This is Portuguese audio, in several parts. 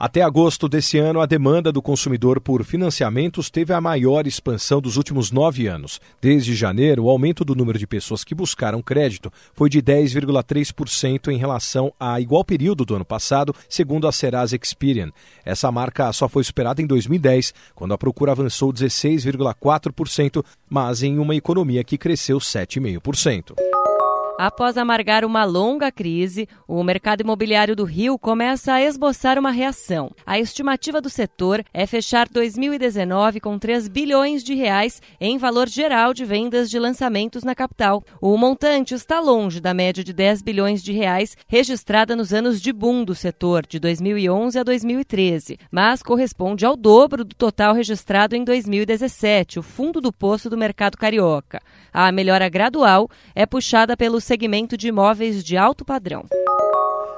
Até agosto desse ano, a demanda do consumidor por financiamentos teve a maior expansão dos últimos nove anos. Desde janeiro, o aumento do número de pessoas que buscaram crédito foi de 10,3% em relação a igual período do ano passado, segundo a Serasa Experian. Essa marca só foi superada em 2010, quando a procura avançou 16,4%, mas em uma economia que cresceu 7,5%. Após amargar uma longa crise, o mercado imobiliário do Rio começa a esboçar uma reação. A estimativa do setor é fechar 2019 com 3 bilhões de reais em valor geral de vendas de lançamentos na capital. O montante está longe da média de 10 bilhões de reais registrada nos anos de boom do setor, de 2011 a 2013, mas corresponde ao dobro do total registrado em 2017, o fundo do poço do mercado carioca. A melhora gradual é puxada pelos segmento de imóveis de alto padrão.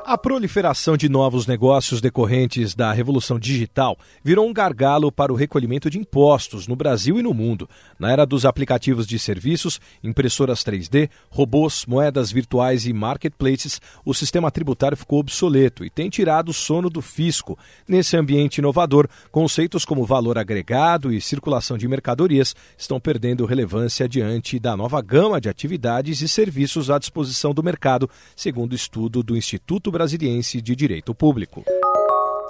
A proliferação de novos negócios decorrentes da revolução digital virou um gargalo para o recolhimento de impostos no Brasil e no mundo. Na era dos aplicativos de serviços, impressoras 3D, robôs, moedas virtuais e marketplaces, o sistema tributário ficou obsoleto e tem tirado o sono do fisco. Nesse ambiente inovador, conceitos como valor agregado e circulação de mercadorias estão perdendo relevância diante da nova gama de atividades e serviços à disposição do mercado, segundo estudo do Instituto Brasiliense de Direito Público.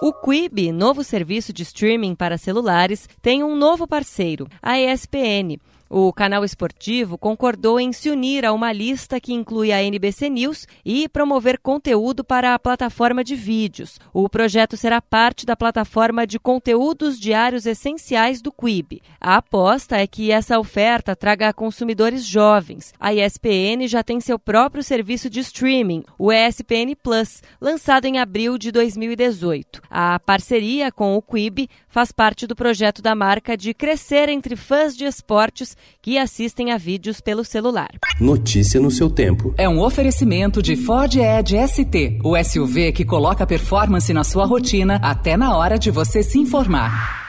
O Quibi, novo serviço de streaming para celulares, tem um novo parceiro, a ESPN. O canal esportivo concordou em se unir a uma lista que inclui a NBC News e promover conteúdo para a plataforma de vídeos. O projeto será parte da plataforma de conteúdos diários essenciais do Quib. A aposta é que essa oferta traga consumidores jovens. A ESPN já tem seu próprio serviço de streaming, o ESPN Plus, lançado em abril de 2018. A parceria com o Quib faz parte do projeto da marca de crescer entre fãs de esportes que assistem a vídeos pelo celular. Notícia no seu tempo. É um oferecimento de Ford Edge ST, o SUV que coloca performance na sua rotina até na hora de você se informar.